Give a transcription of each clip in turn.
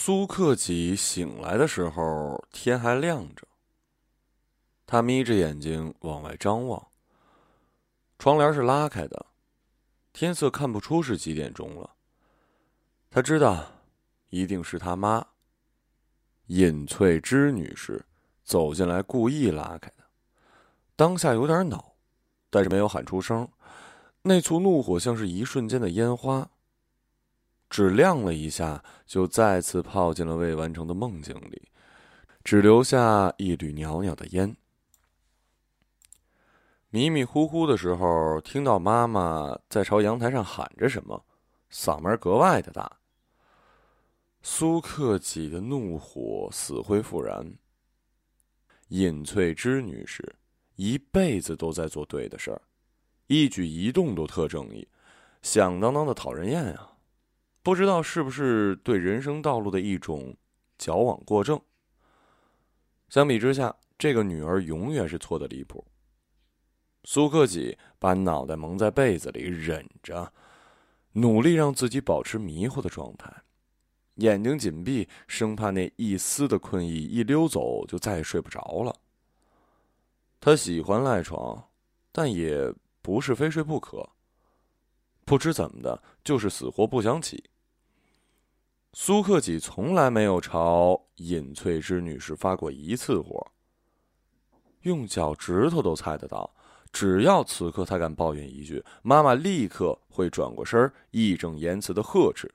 苏克吉醒来的时候，天还亮着。他眯着眼睛往外张望，窗帘是拉开的，天色看不出是几点钟了。他知道，一定是他妈尹翠芝女士走进来故意拉开的。当下有点恼，但是没有喊出声。那簇怒火像是一瞬间的烟花。只亮了一下，就再次泡进了未完成的梦境里，只留下一缕袅袅的烟。迷迷糊糊的时候，听到妈妈在朝阳台上喊着什么，嗓门格外的大。苏克己的怒火死灰复燃。尹翠芝女士一辈子都在做对的事儿，一举一动都特正义，响当当的讨人厌啊！不知道是不是对人生道路的一种矫枉过正。相比之下，这个女儿永远是错的离谱。苏克己把脑袋蒙在被子里，忍着，努力让自己保持迷糊的状态，眼睛紧闭，生怕那一丝的困意一溜走就再也睡不着了。他喜欢赖床，但也不是非睡不可。不知怎么的，就是死活不想起。苏克己从来没有朝尹翠芝女士发过一次火。用脚趾头都猜得到，只要此刻他敢抱怨一句，妈妈立刻会转过身，义正言辞的呵斥：“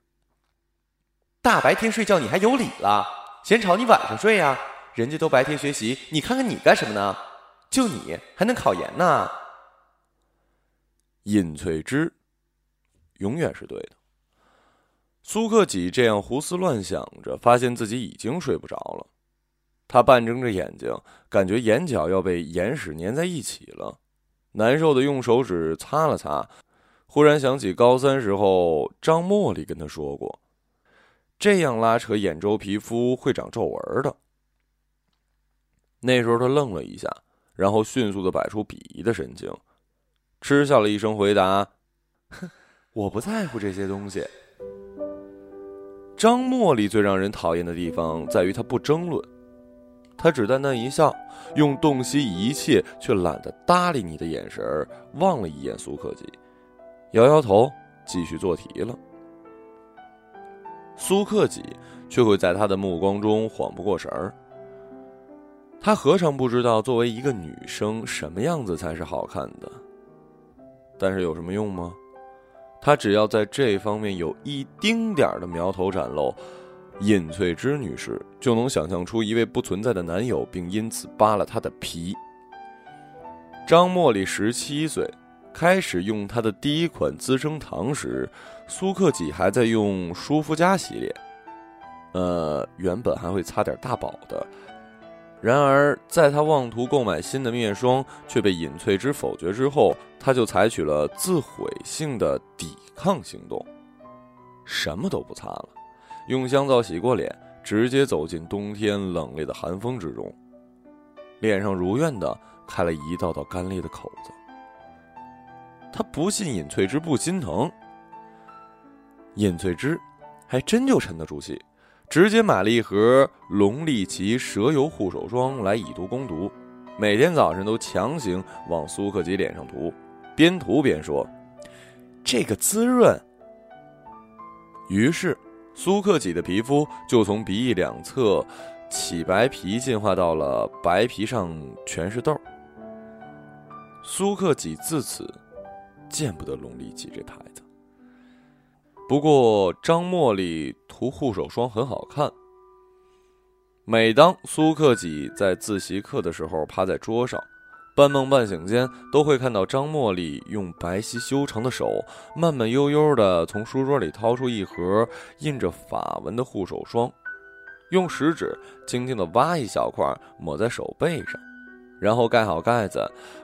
大白天睡觉你还有理了？嫌吵你晚上睡呀？人家都白天学习，你看看你干什么呢？就你还能考研呢？”尹翠芝永远是对的。苏克己这样胡思乱想着，发现自己已经睡不着了。他半睁着眼睛，感觉眼角要被眼屎粘在一起了，难受的用手指擦了擦。忽然想起高三时候张茉莉跟他说过，这样拉扯眼周皮肤会长皱纹的。那时候他愣了一下，然后迅速的摆出鄙夷的神情，嗤笑了一声，回答：“哼，我不在乎这些东西。”张茉莉最让人讨厌的地方在于她不争论，她只淡淡一笑，用洞悉一切却懒得搭理你的眼神望了一眼苏克己，摇摇头，继续做题了。苏克己却会在他的目光中缓不过神儿。他何尝不知道，作为一个女生，什么样子才是好看的？但是有什么用吗？他只要在这方面有一丁点儿的苗头展露，尹翠芝女士就能想象出一位不存在的男友，并因此扒了他的皮。张茉莉十七岁，开始用她的第一款资生堂时，苏克己还在用舒肤佳系列，呃，原本还会擦点大宝的。然而，在他妄图购买新的面霜却被尹翠芝否决之后，他就采取了自毁性的抵抗行动，什么都不擦了，用香皂洗过脸，直接走进冬天冷冽的寒风之中，脸上如愿的开了一道道干裂的口子。他不信尹翠芝不心疼，尹翠芝还真就沉得住气。直接买了一盒龙利奇蛇油护手霜来以毒攻毒，每天早上都强行往苏克吉脸上涂，边涂边说：“这个滋润。”于是，苏克己的皮肤就从鼻翼两侧起白皮进化到了白皮上全是痘。苏克己自此见不得龙利奇这牌子。不过，张茉莉涂护手霜很好看。每当苏克己在自习课的时候趴在桌上，半梦半醒间，都会看到张茉莉用白皙修长的手，慢慢悠悠地从书桌里掏出一盒印着法文的护手霜，用食指轻轻地挖一小块抹在手背上，然后盖好盖子，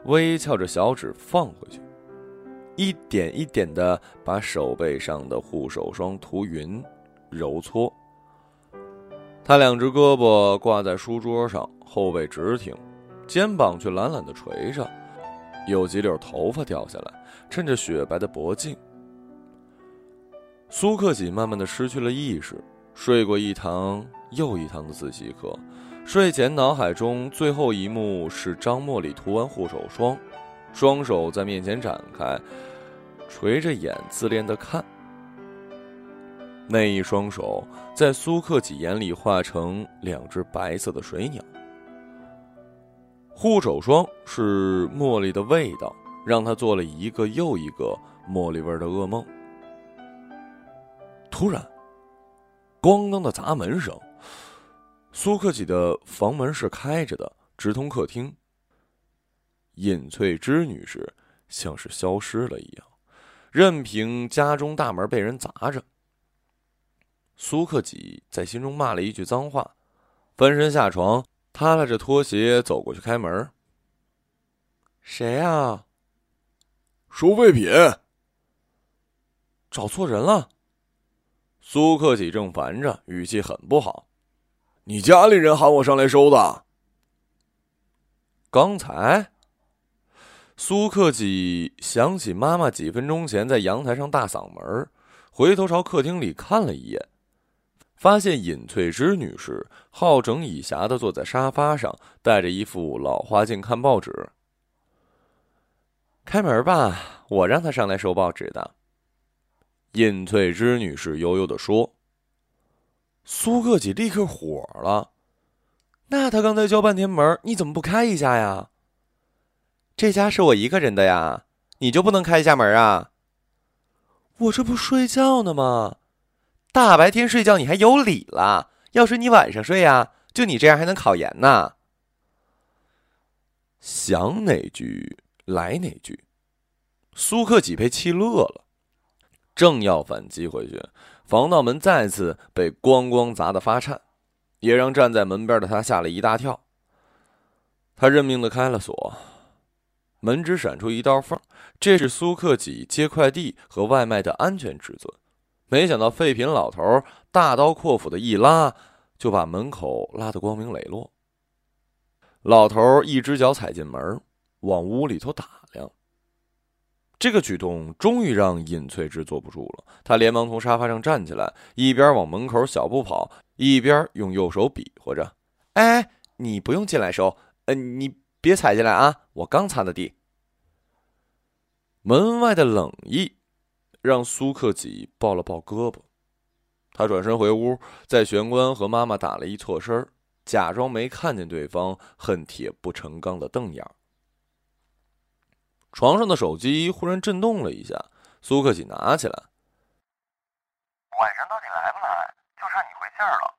微翘着小指放回去。一点一点的把手背上的护手霜涂匀、揉搓。他两只胳膊挂在书桌上，后背直挺，肩膀却懒懒的垂着，有几绺头发掉下来，衬着雪白的脖颈。苏克己慢慢的失去了意识，睡过一堂又一堂的自习课，睡前脑海中最后一幕是张茉莉涂完护手霜，双手在面前展开，垂着眼自恋的看。那一双手在苏克己眼里化成两只白色的水鸟。护手霜是茉莉的味道，让他做了一个又一个茉莉味的噩梦。突然，咣当的砸门声，苏克己的房门是开着的，直通客厅。尹翠芝女士像是消失了一样，任凭家中大门被人砸着。苏克己在心中骂了一句脏话，翻身下床，踏拉着拖鞋走过去开门。谁呀？收废品。找错人了。苏克己正烦着，语气很不好：“你家里人喊我上来收的。”刚才，苏克己想起妈妈几分钟前在阳台上大嗓门，回头朝客厅里看了一眼，发现尹翠芝女士好整以暇的坐在沙发上，戴着一副老花镜看报纸。开门吧，我让她上来收报纸的。尹翠芝女士悠悠的说：“苏克己立刻火了，那他刚才叫半天门，你怎么不开一下呀？这家是我一个人的呀，你就不能开一下门啊？我这不睡觉呢吗？大白天睡觉你还有理了？要是你晚上睡呀，就你这样还能考研呢？想哪句来哪句，苏克己被气乐了。”正要反击回去，防盗门再次被咣咣砸得发颤，也让站在门边的他吓了一大跳。他认命的开了锁，门只闪出一道缝，这是苏克己接快递和外卖的安全之尊。没想到废品老头大刀阔斧的一拉，就把门口拉得光明磊落。老头一只脚踩进门，往屋里头打量。这个举动终于让尹翠芝坐不住了，她连忙从沙发上站起来，一边往门口小步跑，一边用右手比划着：“哎，你不用进来收，呃，你别踩进来啊，我刚擦的地。”门外的冷意让苏克己抱了抱胳膊，他转身回屋，在玄关和妈妈打了一错身，假装没看见对方恨铁不成钢的瞪眼。床上的手机忽然震动了一下，苏克己拿起来。晚上到底来不来？就差你回信了。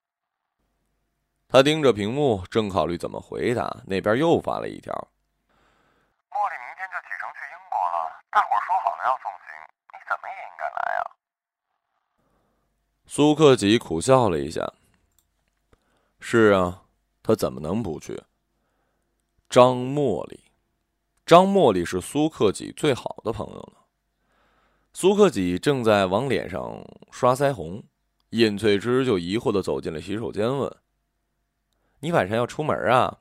他盯着屏幕，正考虑怎么回答，那边又发了一条：茉莉明天就启程去英国了，大伙说好了要送行，你怎么也应该来啊。苏克己苦笑了一下。是啊，他怎么能不去？张茉莉。张茉莉是苏克己最好的朋友了。苏克己正在往脸上刷腮红，尹翠芝就疑惑的走进了洗手间，问：“你晚上要出门啊？”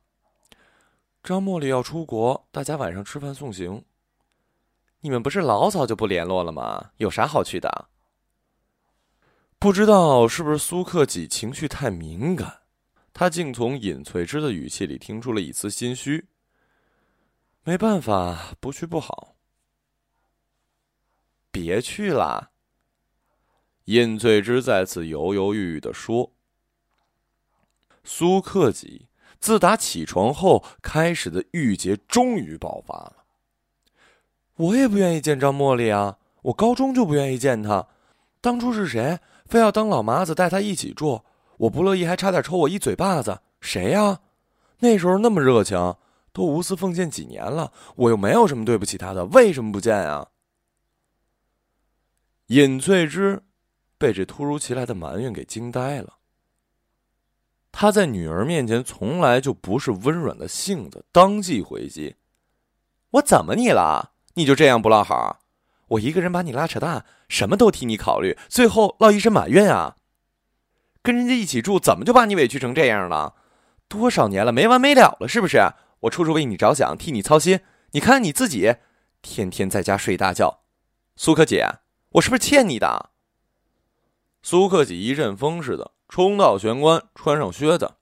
张茉莉要出国，大家晚上吃饭送行。你们不是老早就不联络了吗？有啥好去的？不知道是不是苏克己情绪太敏感，他竟从尹翠芝的语气里听出了一丝心虚。没办法，不去不好。别去啦。尹翠芝再次犹犹豫豫的说：“苏克己自打起床后开始的郁结终于爆发了。我也不愿意见张茉莉啊，我高中就不愿意见她。当初是谁非要当老妈子带她一起住？我不乐意，还差点抽我一嘴巴子。谁呀？那时候那么热情。”都无私奉献几年了，我又没有什么对不起他的，为什么不见啊？尹翠芝被这突如其来的埋怨给惊呆了。他在女儿面前从来就不是温软的性子，当即回击：“我怎么你了？你就这样不落好？我一个人把你拉扯大，什么都替你考虑，最后落一身埋怨啊？跟人家一起住，怎么就把你委屈成这样了？多少年了，没完没了了，是不是？”我处处为你着想，替你操心。你看你自己，天天在家睡大觉。苏克姐，我是不是欠你的？苏克姐一阵风似的冲到玄关，穿上靴子。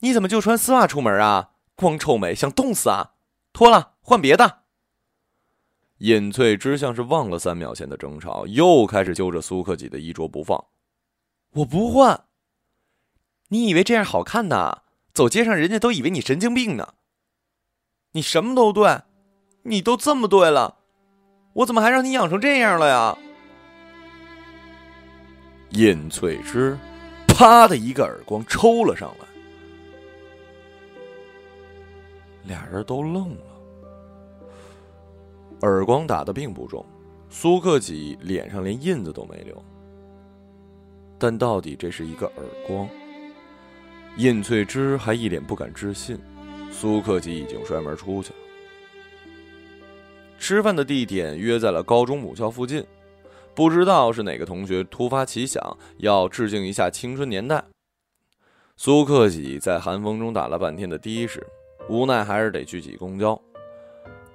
你怎么就穿丝袜出门啊？光臭美，想冻死啊！脱了，换别的。尹翠芝像是忘了三秒前的争吵，又开始揪着苏克己的衣着不放。我不换。你以为这样好看呢？走街上，人家都以为你神经病呢。你什么都对，你都这么对了，我怎么还让你养成这样了呀？尹翠芝，啪的一个耳光抽了上来，俩人都愣了。耳光打的并不重，苏克己脸上连印子都没留。但到底这是一个耳光？尹翠芝还一脸不敢置信，苏克己已经摔门出去了。吃饭的地点约在了高中母校附近，不知道是哪个同学突发奇想要致敬一下青春年代。苏克己在寒风中打了半天的的士，无奈还是得去挤公交。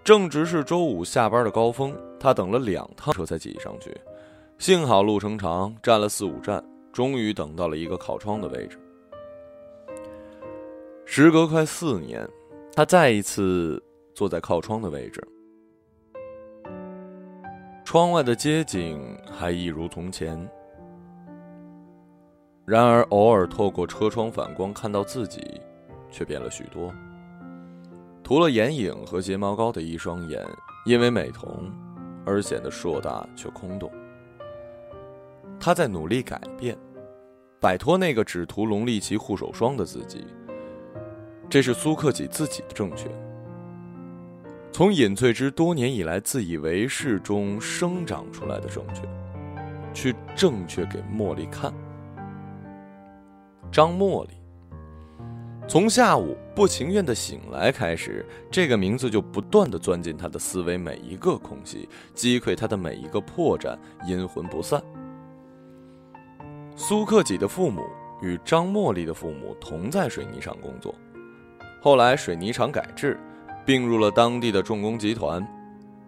正值是周五下班的高峰，他等了两趟车才挤上去。幸好路程长，站了四五站，终于等到了一个靠窗的位置。时隔快四年，他再一次坐在靠窗的位置，窗外的街景还一如从前。然而，偶尔透过车窗反光看到自己，却变了许多。涂了眼影和睫毛膏的一双眼，因为美瞳而显得硕大却空洞。他在努力改变，摆脱那个只涂龙力奇护手霜的自己。这是苏克己自己的正确。从尹翠芝多年以来自以为是中生长出来的正确，去正确给茉莉看。张茉莉。从下午不情愿的醒来开始，这个名字就不断的钻进他的思维每一个空隙，击溃他的每一个破绽，阴魂不散。苏克己的父母与张茉莉的父母同在水泥厂工作，后来水泥厂改制，并入了当地的重工集团。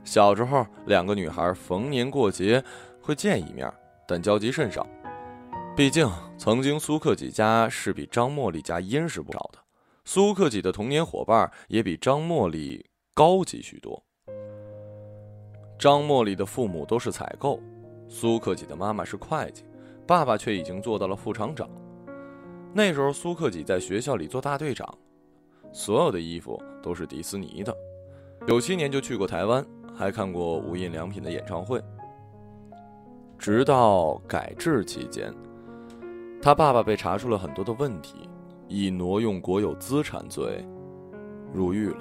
小时候，两个女孩逢年过节会见一面，但交集甚少。毕竟，曾经苏克己家是比张茉莉家殷实不少的，苏克己的童年伙伴也比张茉莉高级许多。张茉莉的父母都是采购，苏克己的妈妈是会计，爸爸却已经做到了副厂长。那时候，苏克己在学校里做大队长，所有的衣服都是迪斯尼的。九七年就去过台湾，还看过无印良品的演唱会。直到改制期间。他爸爸被查出了很多的问题，以挪用国有资产罪入狱了。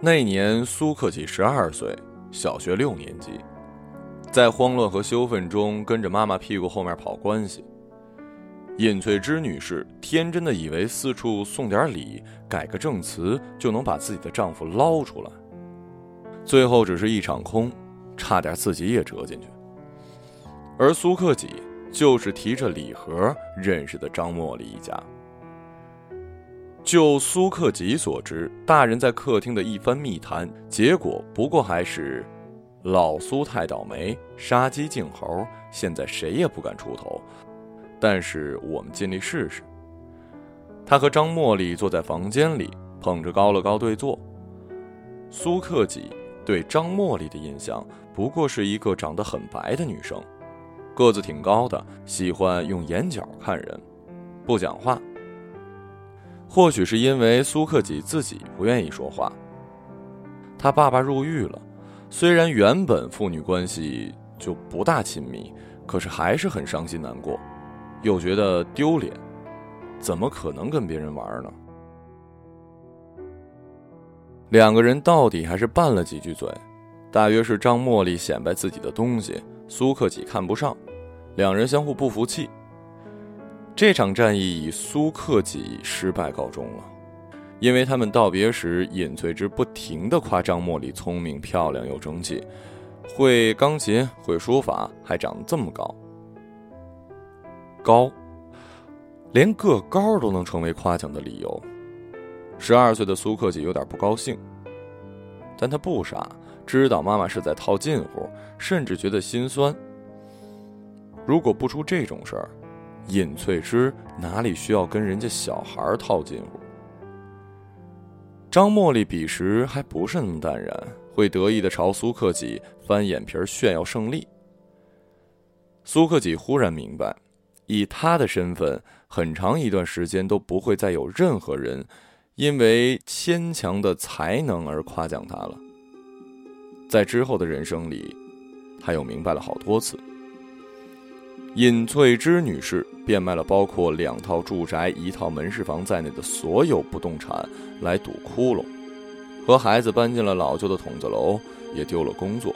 那年苏克起十二岁，小学六年级，在慌乱和羞愤中跟着妈妈屁股后面跑关系。尹翠芝女士天真的以为四处送点礼、改个证词就能把自己的丈夫捞出来，最后只是一场空，差点自己也折进去。而苏克己就是提着礼盒认识的张茉莉一家。就苏克己所知，大人在客厅的一番密谈，结果不过还是老苏太倒霉，杀鸡儆猴，现在谁也不敢出头。但是我们尽力试试。他和张茉莉坐在房间里，捧着高乐高对坐。苏克己对张茉莉的印象，不过是一个长得很白的女生。个子挺高的，喜欢用眼角看人，不讲话。或许是因为苏克己自己不愿意说话。他爸爸入狱了，虽然原本父女关系就不大亲密，可是还是很伤心难过，又觉得丢脸，怎么可能跟别人玩呢？两个人到底还是拌了几句嘴，大约是张茉莉显摆自己的东西。苏克己看不上，两人相互不服气。这场战役以苏克己失败告终了，因为他们道别时，尹翠芝不停的夸张茉莉聪明、漂亮又争气，会钢琴、会书法，还长得这么高。高，连个高都能成为夸奖的理由。十二岁的苏克己有点不高兴，但他不傻。知道妈妈是在套近乎，甚至觉得心酸。如果不出这种事儿，尹翠芝哪里需要跟人家小孩套近乎？张茉莉彼时还不是那么淡然，会得意的朝苏克己翻眼皮炫耀胜利。苏克己忽然明白，以他的身份，很长一段时间都不会再有任何人因为牵强的才能而夸奖他了。在之后的人生里，他又明白了好多次。尹翠芝女士变卖了包括两套住宅、一套门市房在内的所有不动产来堵窟窿，和孩子搬进了老旧的筒子楼，也丢了工作。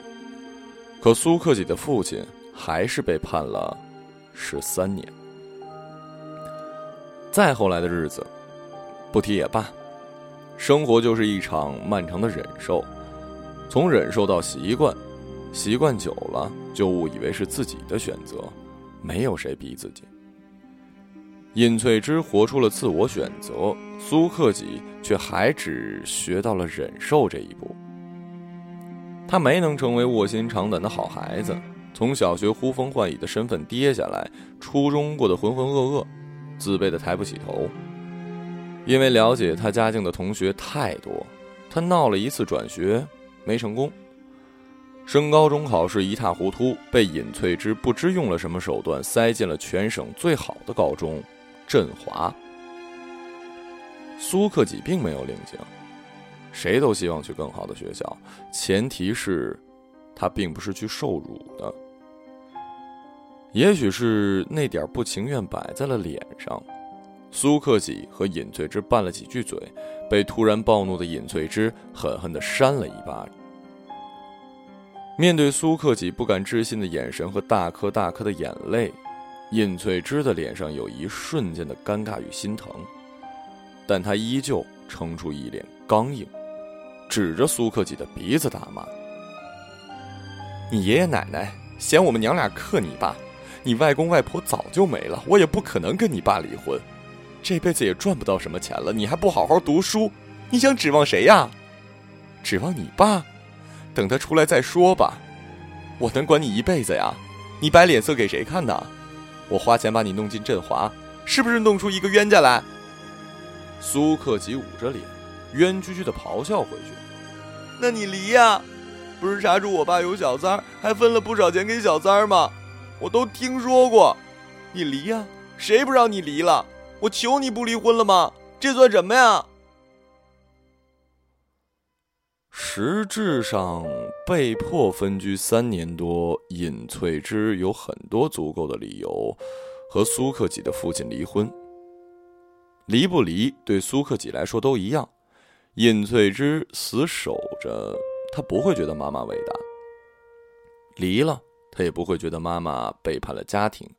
可苏克己的父亲还是被判了十三年。再后来的日子，不提也罢。生活就是一场漫长的忍受，从忍受到习惯，习惯久了就误以为是自己的选择。没有谁逼自己。尹翠芝活出了自我选择，苏克己却还只学到了忍受这一步。他没能成为卧薪尝胆的好孩子，从小学呼风唤雨的身份跌下来，初中过得浑浑噩噩，自卑的抬不起头。因为了解他家境的同学太多，他闹了一次转学，没成功。升高中考试一塌糊涂，被尹翠芝不知用了什么手段塞进了全省最好的高中——振华。苏克己并没有领情，谁都希望去更好的学校，前提是，他并不是去受辱的。也许是那点不情愿摆在了脸上，苏克己和尹翠芝拌了几句嘴，被突然暴怒的尹翠芝狠狠地扇了一巴掌。面对苏克己不敢置信的眼神和大颗大颗的眼泪，尹翠芝的脸上有一瞬间的尴尬与心疼，但她依旧撑出一脸刚硬，指着苏克己的鼻子大骂：“你爷爷奶奶嫌我们娘俩克你爸，你外公外婆早就没了，我也不可能跟你爸离婚，这辈子也赚不到什么钱了，你还不好好读书，你想指望谁呀？指望你爸？”等他出来再说吧，我能管你一辈子呀？你摆脸色给谁看呢？我花钱把你弄进振华，是不是弄出一个冤家来？苏克吉捂着脸，冤屈屈的咆哮回去：“那你离呀！不是查出我爸有小三儿，还分了不少钱给小三儿吗？我都听说过。你离呀！谁不让你离了？我求你不离婚了吗？这算什么呀？”实质上被迫分居三年多，尹翠芝有很多足够的理由和苏克己的父亲离婚。离不离对苏克己来说都一样，尹翠芝死守着，她不会觉得妈妈伟大；离了，她也不会觉得妈妈背叛了家庭。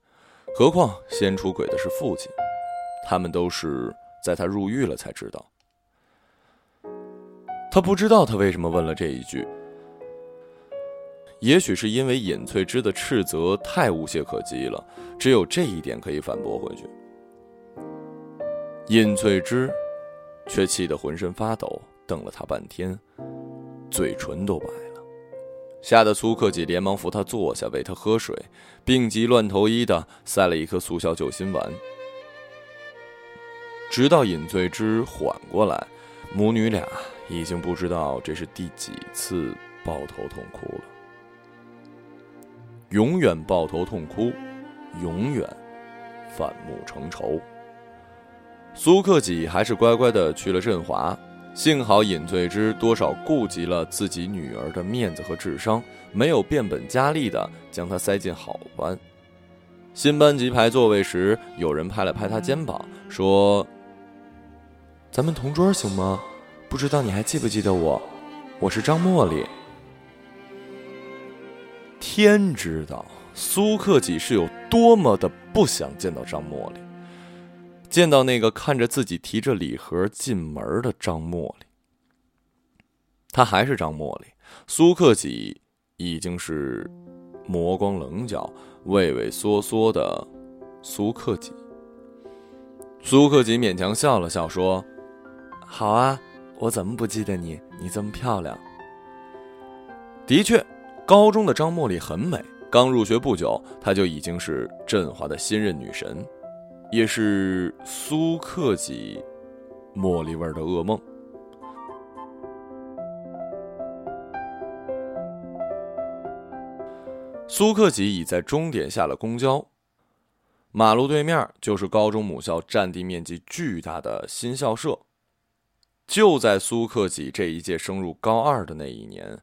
何况先出轨的是父亲，他们都是在他入狱了才知道。他不知道他为什么问了这一句，也许是因为尹翠芝的斥责太无懈可击了，只有这一点可以反驳回去。尹翠芝却气得浑身发抖，瞪了他半天，嘴唇都白了，吓得苏克己连忙扶他坐下，喂他喝水，病急乱投医的塞了一颗速效救心丸。直到尹醉之缓过来，母女俩。已经不知道这是第几次抱头痛哭了。永远抱头痛哭，永远反目成仇。苏克己还是乖乖的去了振华，幸好尹醉之多少顾及了自己女儿的面子和智商，没有变本加厉的将她塞进好班。新班级排座位时，有人拍了拍她肩膀，说：“咱们同桌行吗？”不知道你还记不记得我？我是张茉莉。天知道苏克己是有多么的不想见到张茉莉，见到那个看着自己提着礼盒进门的张茉莉。他还是张茉莉，苏克己已经是磨光棱角、畏畏缩缩的苏克己。苏克己勉强笑了笑，说：“好啊。”我怎么不记得你？你这么漂亮。的确，高中的张茉莉很美，刚入学不久，她就已经是振华的新任女神，也是苏克己茉莉味儿的噩梦。苏克己已在终点下了公交，马路对面就是高中母校占地面积巨大的新校舍。就在苏克己这一届升入高二的那一年，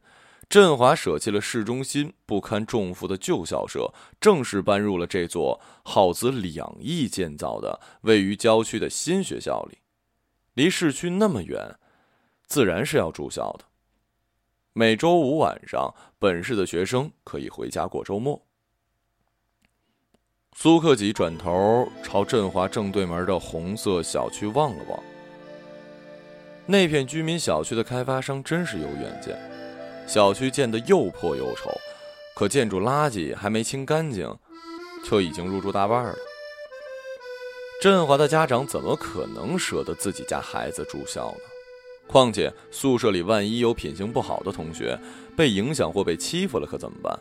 振华舍弃了市中心不堪重负的旧校舍，正式搬入了这座耗资两亿建造的位于郊区的新学校里。离市区那么远，自然是要住校的。每周五晚上，本市的学生可以回家过周末。苏克己转头朝振华正对门的红色小区望了望。那片居民小区的开发商真是有远见，小区建得又破又丑，可建筑垃圾还没清干净，就已经入住大半了。振华的家长怎么可能舍得自己家孩子住校呢？况且宿舍里万一有品行不好的同学被影响或被欺负了，可怎么办？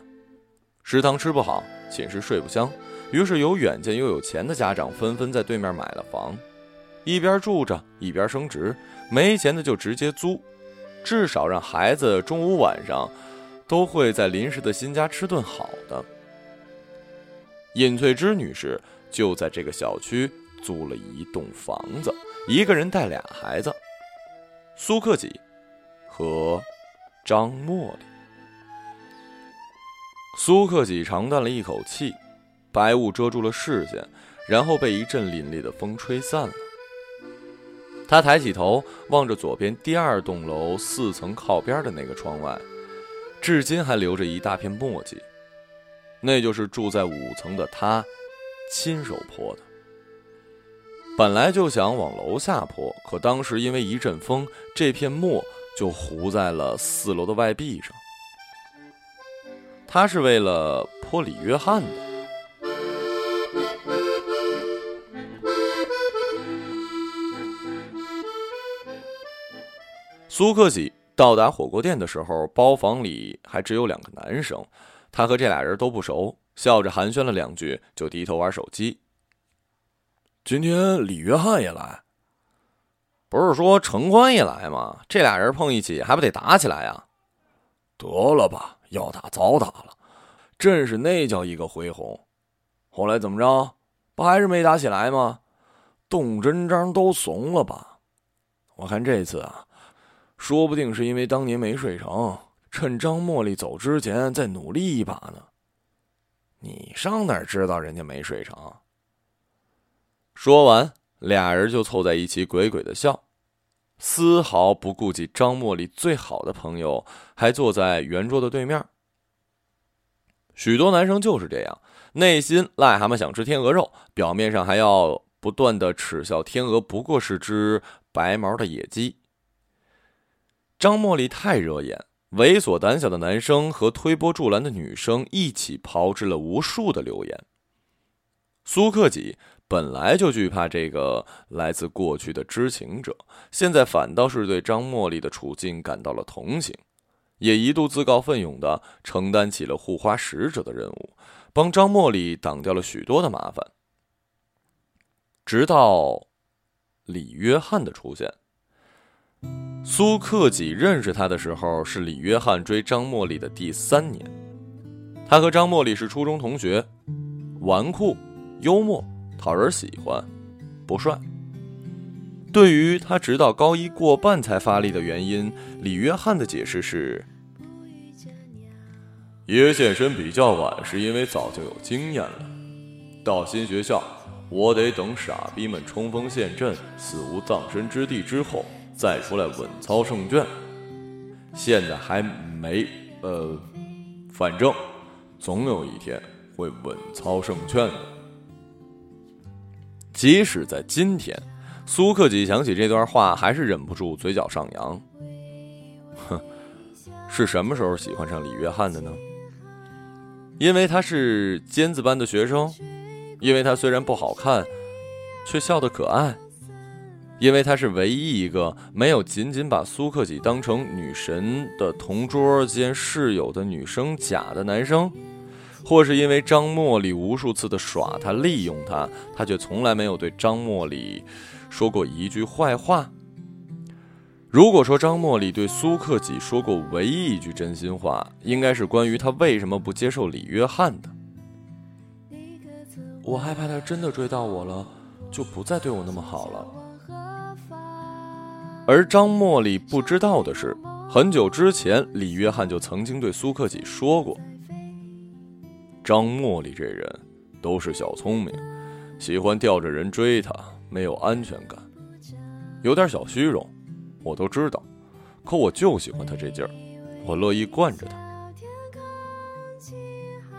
食堂吃不好，寝室睡不香，于是有远见又有钱的家长纷纷在对面买了房，一边住着一边升职，没钱的就直接租，至少让孩子中午晚上都会在临时的新家吃顿好的。尹翠芝女士就在这个小区租了一栋房子，一个人带俩孩子。苏克己和张茉莉。苏克己长叹了一口气，白雾遮住了视线，然后被一阵凛冽的风吹散了。他抬起头，望着左边第二栋楼四层靠边的那个窗外，至今还留着一大片墨迹，那就是住在五层的他亲手泼的。本来就想往楼下泼，可当时因为一阵风，这片墨就糊在了四楼的外壁上。他是为了泼李约翰的。苏克喜到达火锅店的时候，包房里还只有两个男生，他和这俩人都不熟，笑着寒暄了两句，就低头玩手机。今天李约翰也来，不是说程宽也来吗？这俩人碰一起还不得打起来呀？得了吧，要打早打了，真是那叫一个恢宏。后来怎么着？不还是没打起来吗？动真章都怂了吧？我看这次啊，说不定是因为当年没睡成，趁张茉莉走之前再努力一把呢。你上哪知道人家没睡成？说完，俩人就凑在一起，鬼鬼的笑，丝毫不顾及张茉莉最好的朋友还坐在圆桌的对面。许多男生就是这样，内心癞蛤蟆想吃天鹅肉，表面上还要不断的耻笑天鹅不过是只白毛的野鸡。张茉莉太惹眼，猥琐胆小的男生和推波助澜的女生一起炮制了无数的流言。苏克己。本来就惧怕这个来自过去的知情者，现在反倒是对张茉莉的处境感到了同情，也一度自告奋勇的承担起了护花使者的任务，帮张茉莉挡掉了许多的麻烦。直到李约翰的出现，苏克己认识他的时候是李约翰追张茉莉的第三年，他和张茉莉是初中同学，纨绔，幽默。讨人喜欢，不帅。对于他直到高一过半才发力的原因，李约翰的解释是：爷现身比较晚，是因为早就有经验了。到新学校，我得等傻逼们冲锋陷阵、死无葬身之地之后，再出来稳操胜券。现在还没，呃，反正总有一天会稳操胜券的。即使在今天，苏克己想起这段话，还是忍不住嘴角上扬。哼，是什么时候喜欢上李约翰的呢？因为他是尖子班的学生，因为他虽然不好看，却笑得可爱，因为他是唯一一个没有仅仅把苏克己当成女神的同桌兼室友的女生甲的男生。或是因为张茉莉无数次的耍他、利用他，他却从来没有对张茉莉说过一句坏话。如果说张茉莉对苏克己说过唯一一句真心话，应该是关于他为什么不接受李约翰的。我害怕他真的追到我了，就不再对我那么好了。而张茉莉不知道的是，很久之前李约翰就曾经对苏克己说过：“张茉莉这人都是小聪明，喜欢吊着人追她，没有安全感，有点小虚荣。”我都知道，可我就喜欢他这劲儿，我乐意惯着他，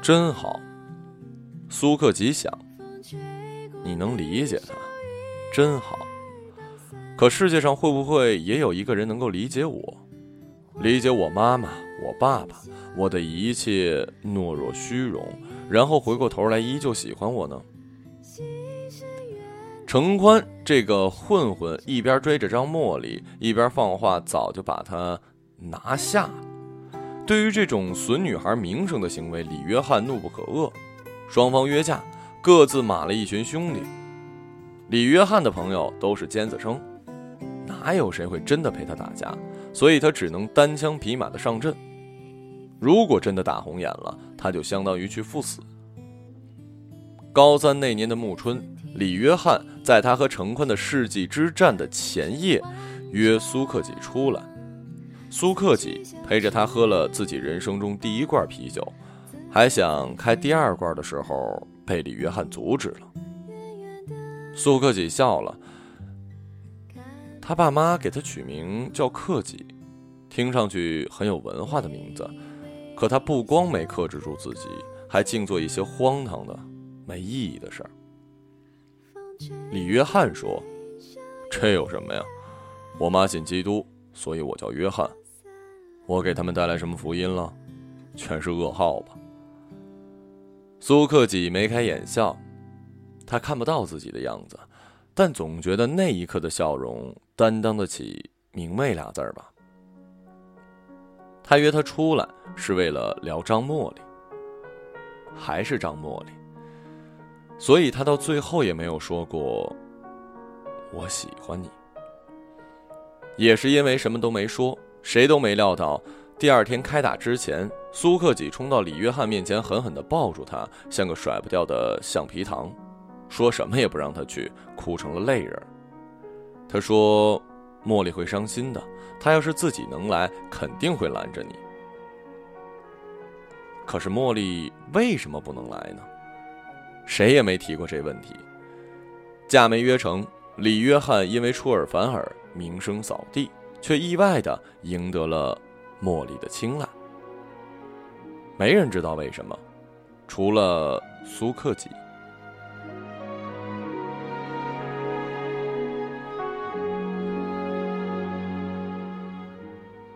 真好。苏克吉想，你能理解他，真好。可世界上会不会也有一个人能够理解我，理解我妈妈、我爸爸、我的一切懦弱、虚荣，然后回过头来依旧喜欢我呢？程宽这个混混一边追着张茉莉，一边放话，早就把她拿下。对于这种损女孩名声的行为，李约翰怒不可遏。双方约架，各自码了一群兄弟。李约翰的朋友都是尖子生，哪有谁会真的陪他打架？所以他只能单枪匹马的上阵。如果真的打红眼了，他就相当于去赴死。高三那年的暮春。李约翰在他和程宽的世纪之战的前夜，约苏克己出来。苏克己陪着他喝了自己人生中第一罐啤酒，还想开第二罐的时候，被李约翰阻止了。苏克己笑了，他爸妈给他取名叫克己，听上去很有文化的名字。可他不光没克制住自己，还净做一些荒唐的、没意义的事儿。李约翰说：“这有什么呀？我妈信基督，所以我叫约翰。我给他们带来什么福音了？全是噩耗吧。”苏克己眉开眼笑，他看不到自己的样子，但总觉得那一刻的笑容担当得起“明媚”俩字儿吧。他约她出来是为了聊张茉莉，还是张茉莉。所以他到最后也没有说过“我喜欢你”，也是因为什么都没说，谁都没料到，第二天开打之前，苏克己冲到李约翰面前，狠狠地抱住他，像个甩不掉的橡皮糖，说什么也不让他去，哭成了泪人。他说：“茉莉会伤心的，他要是自己能来，肯定会拦着你。可是茉莉为什么不能来呢？”谁也没提过这问题，嫁没约成。李约翰因为出尔反尔，名声扫地，却意外的赢得了茉莉的青睐。没人知道为什么，除了苏克己。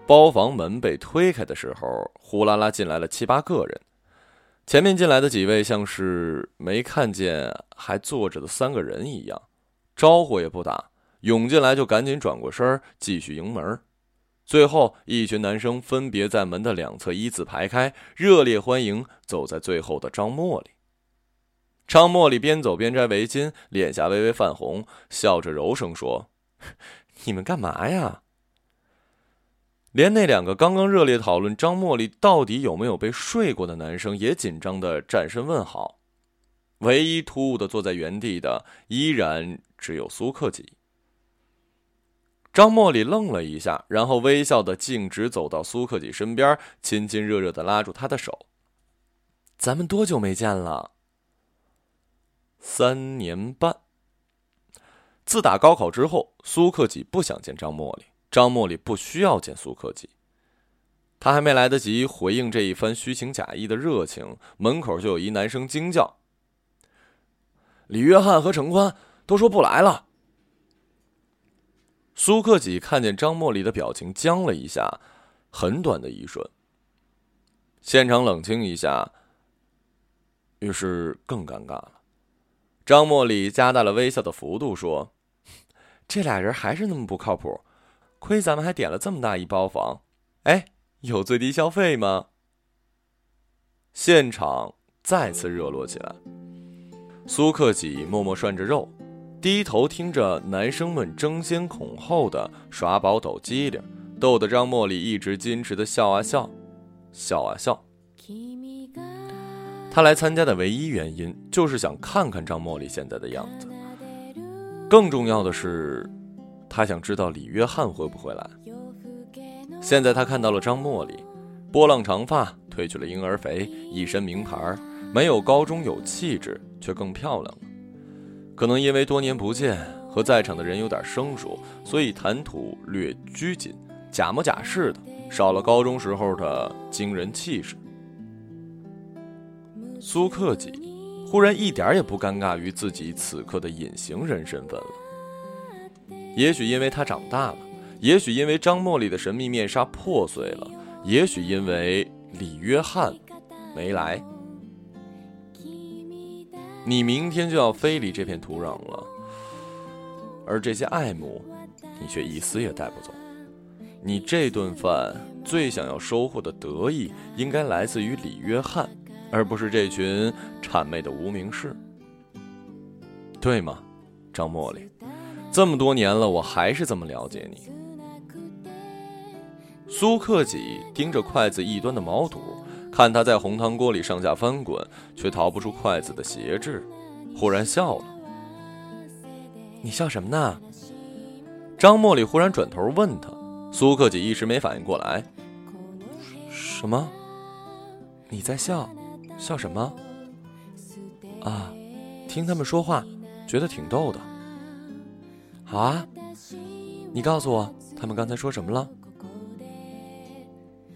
包房门被推开的时候，呼啦啦进来了七八个人。前面进来的几位像是没看见还坐着的三个人一样，招呼也不打，涌进来就赶紧转过身继续迎门。最后一群男生分别在门的两侧一字排开，热烈欢迎走在最后的张茉莉。张茉莉边走边摘围巾，脸颊微微泛红，笑着柔声说：“ 你们干嘛呀？”连那两个刚刚热烈讨论张茉莉到底有没有被睡过的男生也紧张的站身问好，唯一突兀的坐在原地的依然只有苏克己。张茉莉愣了一下，然后微笑的径直走到苏克己身边，亲亲热热的拉住他的手：“咱们多久没见了？”三年半。自打高考之后，苏克己不想见张茉莉。张茉莉不需要见苏克己，他还没来得及回应这一番虚情假意的热情，门口就有一男生惊叫：“李约翰和程宽都说不来了。”苏克己看见张茉莉的表情僵了一下，很短的一瞬，现场冷清一下，于是更尴尬了。张茉莉加大了微笑的幅度说：“ 这俩人还是那么不靠谱。”亏咱们还点了这么大一包房，哎，有最低消费吗？现场再次热络起来。苏克己默默涮着肉，低头听着男生们争先恐后的耍宝抖机灵，逗得张茉莉一直矜持的笑啊笑，笑啊笑。他来参加的唯一原因就是想看看张茉莉现在的样子。更重要的是，他想知道李约翰会不会来。现在他看到了张茉莉，波浪长发，褪去了婴儿肥，一身名牌，没有高中有气质，却更漂亮了。可能因为多年不见，和在场的人有点生疏，所以谈吐略拘谨，假模假式的，少了高中时候的惊人气势。苏克己忽然一点也不尴尬于自己此刻的隐形人身份了。也许因为他长大了，也许因为张茉莉的神秘面纱破碎了，也许因为李约翰没来。你明天就要飞离这片土壤了，而这些爱慕，你却一丝也带不走。你这顿饭最想要收获的得意，应该来自于李约翰。而不是这群谄媚的无名氏，对吗，张茉莉？这么多年了，我还是这么了解你。苏克己盯着筷子一端的毛肚，看他在红汤锅里上下翻滚，却逃不出筷子的挟制，忽然笑了。你笑什么呢？张茉莉忽然转头问他，苏克己一时没反应过来。什么？你在笑？笑什么？啊，听他们说话，觉得挺逗的。好啊，你告诉我，他们刚才说什么了？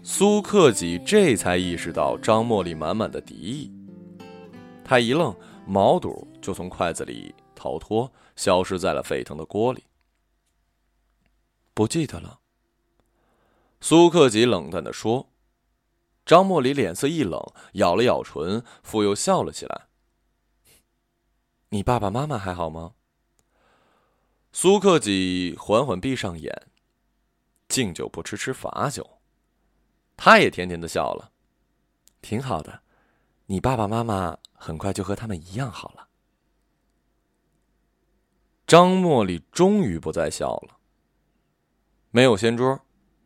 苏克己这才意识到张茉莉满满的敌意，他一愣，毛肚就从筷子里逃脱，消失在了沸腾的锅里。不记得了。苏克己冷淡的说。张茉莉脸色一冷，咬了咬唇，复又笑了起来。你爸爸妈妈还好吗？苏克己缓缓闭上眼，敬酒不吃吃罚酒，他也甜甜的笑了，挺好的。你爸爸妈妈很快就和他们一样好了。张茉莉终于不再笑了，没有掀桌，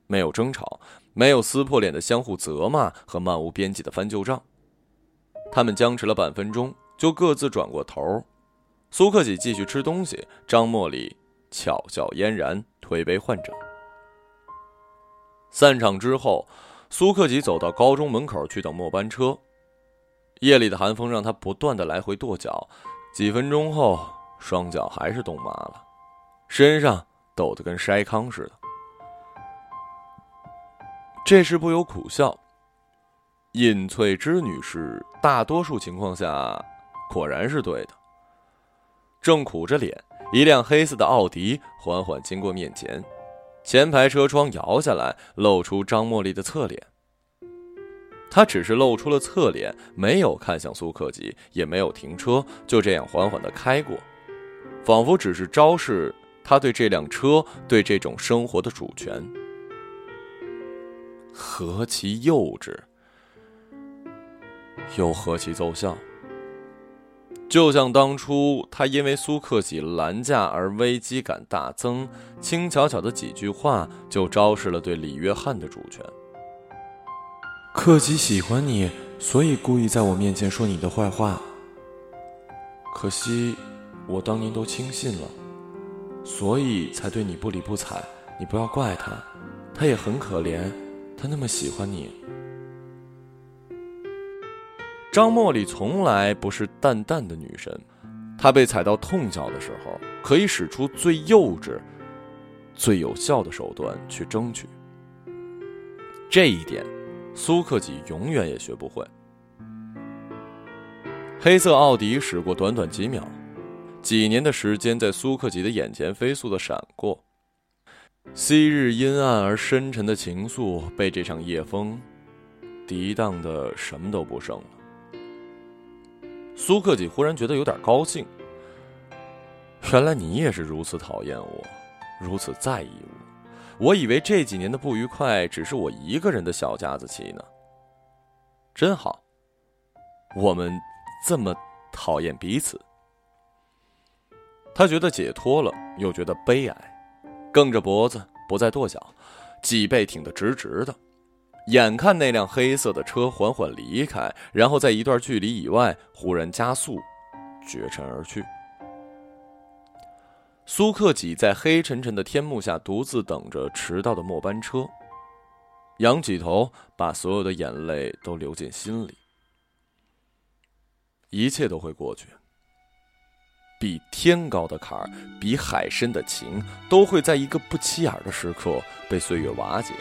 没有争吵。没有撕破脸的相互责骂和漫无边际的翻旧账，他们僵持了半分钟，就各自转过头。苏克己继续吃东西，张茉莉巧笑嫣然，推杯换盏。散场之后，苏克己走到高中门口去等末班车。夜里的寒风让他不断的来回跺脚，几分钟后，双脚还是冻麻了，身上抖得跟筛糠似的。这时不由苦笑。尹翠芝女士大多数情况下，果然是对的。正苦着脸，一辆黑色的奥迪缓缓经过面前，前排车窗摇下来，露出张茉莉的侧脸。她只是露出了侧脸，没有看向苏克吉，也没有停车，就这样缓缓的开过，仿佛只是昭示他对这辆车、对这种生活的主权。何其幼稚，又何其奏效！就像当初他因为苏克己拦驾而危机感大增，轻巧巧的几句话就昭示了对李约翰的主权。克己喜欢你，所以故意在我面前说你的坏话。可惜我当年都轻信了，所以才对你不理不睬。你不要怪他，他也很可怜。他那么喜欢你，张茉莉从来不是淡淡的女神，她被踩到痛脚的时候，可以使出最幼稚、最有效的手段去争取。这一点，苏克己永远也学不会。黑色奥迪驶过短短几秒，几年的时间在苏克己的眼前飞速的闪过。昔日阴暗而深沉的情愫，被这场夜风涤荡的什么都不剩了。苏克己忽然觉得有点高兴。原来你也是如此讨厌我，如此在意我。我以为这几年的不愉快只是我一个人的小家子气呢。真好，我们这么讨厌彼此。他觉得解脱了，又觉得悲哀，梗着脖子，不再跺脚，脊背挺得直直的。眼看那辆黑色的车缓缓离开，然后在一段距离以外忽然加速，绝尘而去。苏克己在黑沉沉的天幕下独自等着迟到的末班车，仰起头，把所有的眼泪都流进心里。一切都会过去。比天高的坎儿，比海深的情，都会在一个不起眼的时刻被岁月瓦解。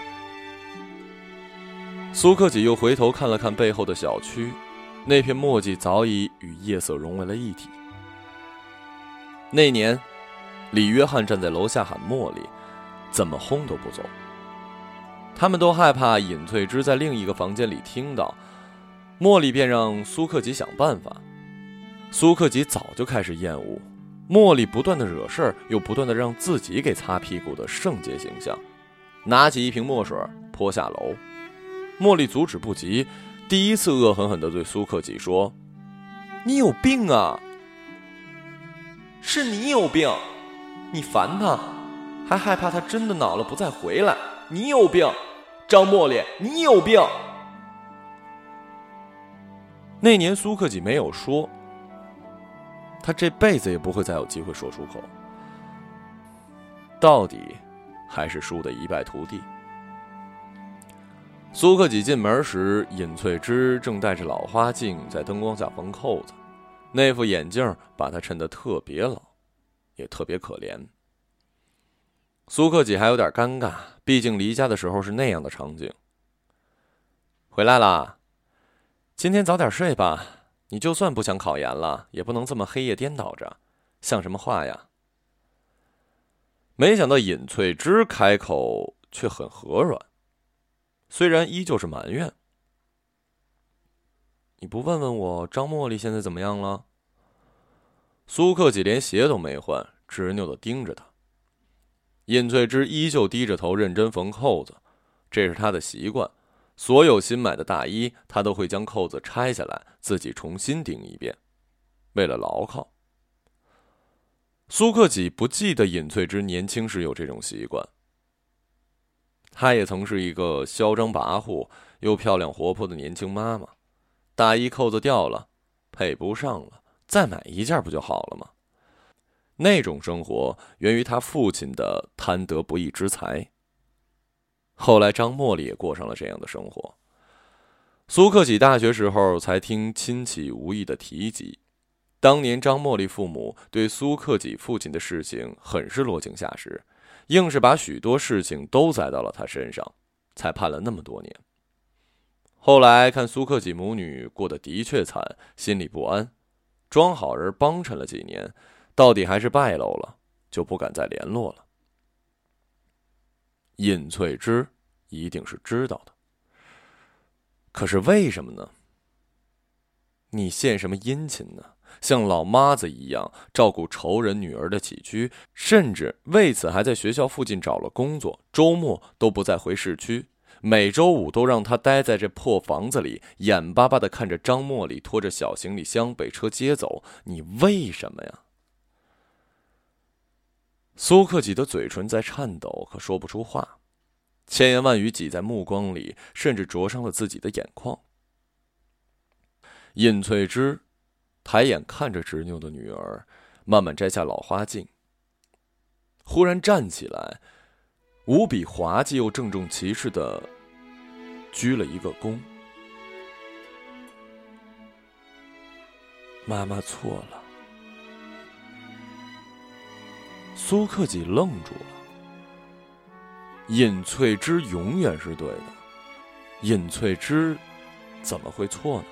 苏克己又回头看了看背后的小区，那片墨迹早已与夜色融为了一体。那年，李约翰站在楼下喊茉莉，怎么轰都不走。他们都害怕尹翠芝在另一个房间里听到，茉莉便让苏克己想办法。苏克吉早就开始厌恶茉莉不断的惹事儿，又不断的让自己给擦屁股的圣洁形象。拿起一瓶墨水泼下楼，茉莉阻止不及，第一次恶狠狠地对苏克吉说：“你有病啊！是你有病，你烦他，还害怕他真的恼了不再回来。你有病，张茉莉，你有病。”那年苏克吉没有说。他这辈子也不会再有机会说出口。到底，还是输得一败涂地。苏克己进门时，尹翠芝正戴着老花镜，在灯光下缝扣子，那副眼镜把她衬得特别老，也特别可怜。苏克己还有点尴尬，毕竟离家的时候是那样的场景。回来啦，今天早点睡吧。你就算不想考研了，也不能这么黑夜颠倒着，像什么话呀？没想到尹翠芝开口却很和软，虽然依旧是埋怨。你不问问我张茉莉现在怎么样了？苏克己连鞋都没换，执拗的盯着他。尹翠芝依旧低着头认真缝扣子，这是她的习惯。所有新买的大衣，她都会将扣子拆下来，自己重新钉一遍，为了牢靠。苏克己不记得尹翠芝年轻时有这种习惯。她也曾是一个嚣张跋扈又漂亮活泼的年轻妈妈，大衣扣子掉了，配不上了，再买一件不就好了吗？那种生活源于他父亲的贪得不义之财。后来，张茉莉也过上了这样的生活。苏克己大学时候才听亲戚无意的提及，当年张茉莉父母对苏克己父亲的事情很是落井下石，硬是把许多事情都栽到了他身上，才判了那么多年。后来看苏克己母女过得的确惨，心里不安，装好人帮衬了几年，到底还是败露了，就不敢再联络了。尹翠芝一定是知道的，可是为什么呢？你献什么殷勤呢？像老妈子一样照顾仇人女儿的起居，甚至为此还在学校附近找了工作，周末都不再回市区，每周五都让他待在这破房子里，眼巴巴的看着张茉莉拖着小行李箱被车接走。你为什么呀？苏克己的嘴唇在颤抖，可说不出话，千言万语挤在目光里，甚至灼伤了自己的眼眶。尹翠芝抬眼看着执拗的女儿，慢慢摘下老花镜，忽然站起来，无比滑稽又郑重其事的鞠了一个躬：“妈妈错了。”苏克己愣住了。尹翠芝永远是对的，尹翠芝怎么会错呢？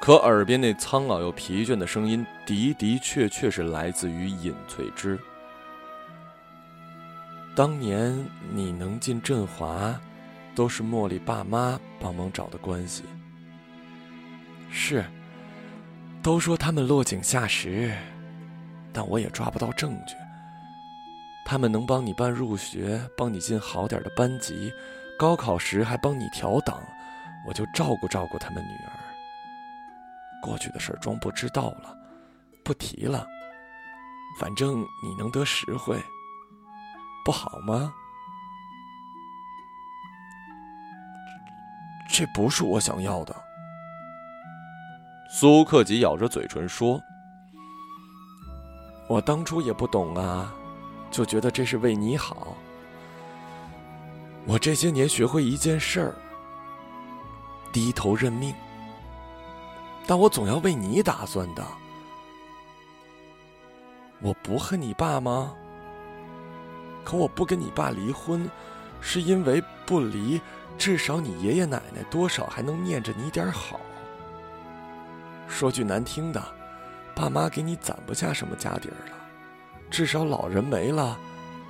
可耳边那苍老又疲倦的声音的的确确是来自于尹翠芝。当年你能进振华，都是茉莉爸妈帮忙找的关系。是，都说他们落井下石。但我也抓不到证据。他们能帮你办入学，帮你进好点的班级，高考时还帮你调档，我就照顾照顾他们女儿。过去的事儿装不知道了，不提了。反正你能得实惠，不好吗？这不是我想要的。苏克吉咬着嘴唇说：“我当初也不懂啊，就觉得这是为你好。我这些年学会一件事儿：低头认命。但我总要为你打算的。我不恨你爸吗？可我不跟你爸离婚，是因为不离。”至少你爷爷奶奶多少还能念着你点好。说句难听的，爸妈给你攒不下什么家底儿了，至少老人没了，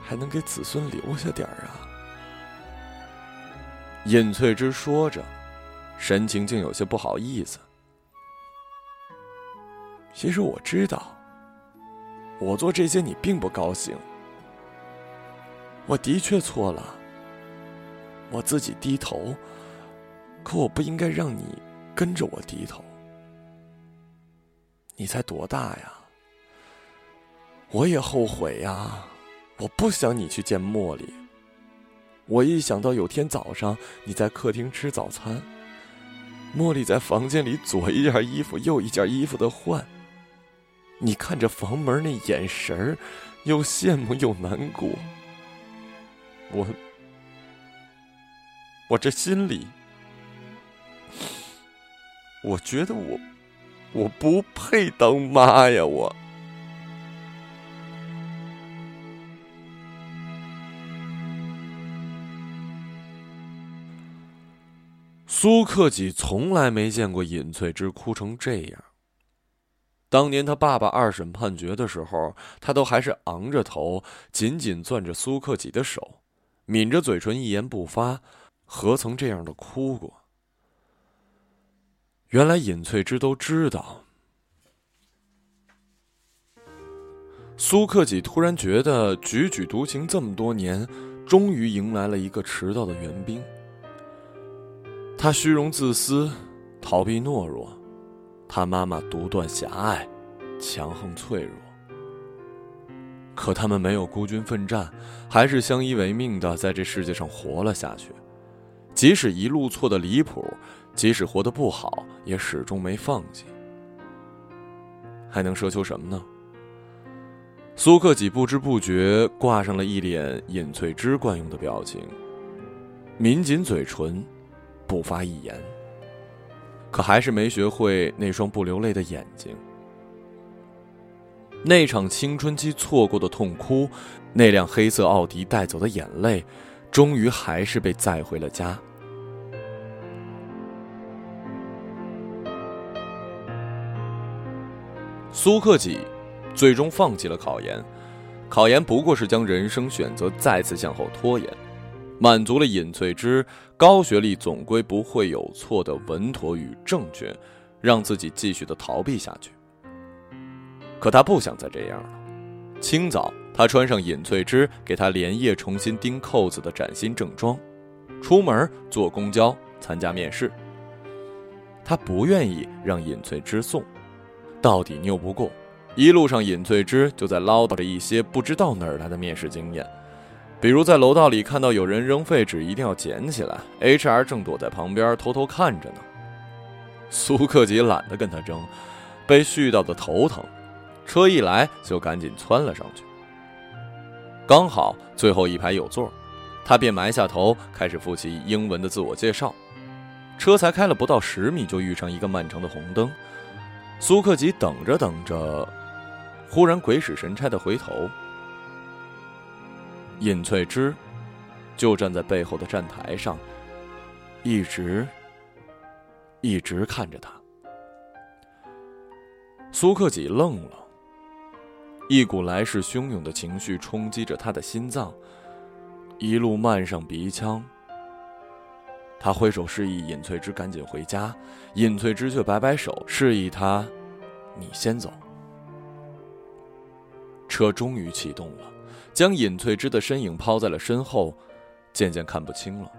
还能给子孙留下点儿啊。尹翠芝说着，神情竟有些不好意思。其实我知道，我做这些你并不高兴，我的确错了。我自己低头，可我不应该让你跟着我低头。你才多大呀？我也后悔呀！我不想你去见茉莉。我一想到有天早上你在客厅吃早餐，茉莉在房间里左一件衣服右一件衣服的换，你看着房门那眼神，又羡慕又难过，我。我这心里，我觉得我我不配当妈呀！我苏克己从来没见过尹翠芝哭成这样。当年他爸爸二审判决的时候，他都还是昂着头，紧紧攥着苏克己的手，抿着嘴唇，一言不发。何曾这样的哭过？原来尹翠芝都知道。苏克己突然觉得踽踽独行这么多年，终于迎来了一个迟到的援兵。他虚荣自私，逃避懦弱；他妈妈独断狭隘，强横脆弱。可他们没有孤军奋战，还是相依为命的在这世界上活了下去。即使一路错的离谱，即使活得不好，也始终没放弃。还能奢求什么呢？苏克己不知不觉挂上了一脸尹翠芝惯用的表情，抿紧嘴唇，不发一言。可还是没学会那双不流泪的眼睛。那场青春期错过的痛哭，那辆黑色奥迪带走的眼泪，终于还是被载回了家。苏克己最终放弃了考研，考研不过是将人生选择再次向后拖延，满足了尹翠芝高学历总归不会有错的稳妥与正确，让自己继续的逃避下去。可他不想再这样了。清早，他穿上尹翠芝给他连夜重新钉扣子的崭新正装，出门坐公交参加面试。他不愿意让尹翠芝送。到底拗不过，一路上尹翠芝就在唠叨着一些不知道哪儿来的面试经验，比如在楼道里看到有人扔废纸，一定要捡起来，HR 正躲在旁边偷偷看着呢。苏克吉懒得跟他争，被絮叨的头疼，车一来就赶紧窜了上去。刚好最后一排有座，他便埋下头开始复习英文的自我介绍。车才开了不到十米，就遇上一个漫长的红灯。苏克吉等着等着，忽然鬼使神差的回头，尹翠芝就站在背后的站台上，一直一直看着他。苏克己愣了，一股来势汹涌的情绪冲击着他的心脏，一路漫上鼻腔。他挥手示意尹翠芝赶紧回家，尹翠芝却摆摆手示意他：“你先走。”车终于启动了，将尹翠芝的身影抛在了身后，渐渐看不清了。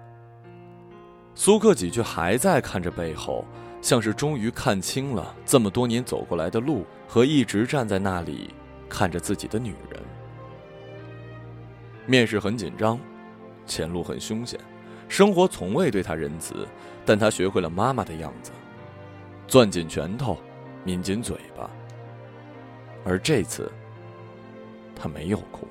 苏克己却还在看着背后，像是终于看清了这么多年走过来的路和一直站在那里看着自己的女人。面试很紧张，前路很凶险，生活从未对他仁慈，但他学会了妈妈的样子，攥紧拳头，抿紧嘴巴。而这次，他没有哭。